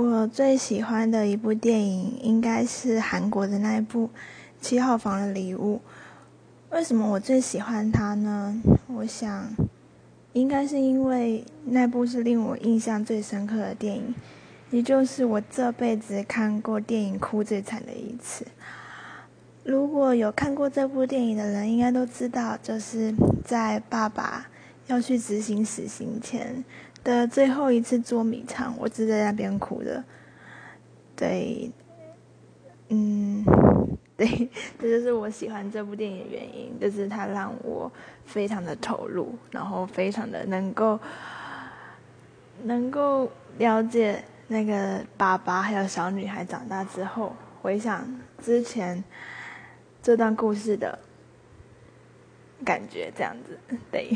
我最喜欢的一部电影应该是韩国的那一部《七号房的礼物》。为什么我最喜欢它呢？我想，应该是因为那部是令我印象最深刻的电影，也就是我这辈子看过电影哭最惨的一次。如果有看过这部电影的人，应该都知道，就是在爸爸要去执行死刑前的最后一次捉迷藏，我是在那边哭的。对，嗯，对，这就是我喜欢这部电影的原因，就是它让我非常的投入，然后非常的能够能够了解那个爸爸还有小女孩长大之后，回想之前。这段故事的感觉，这样子，对。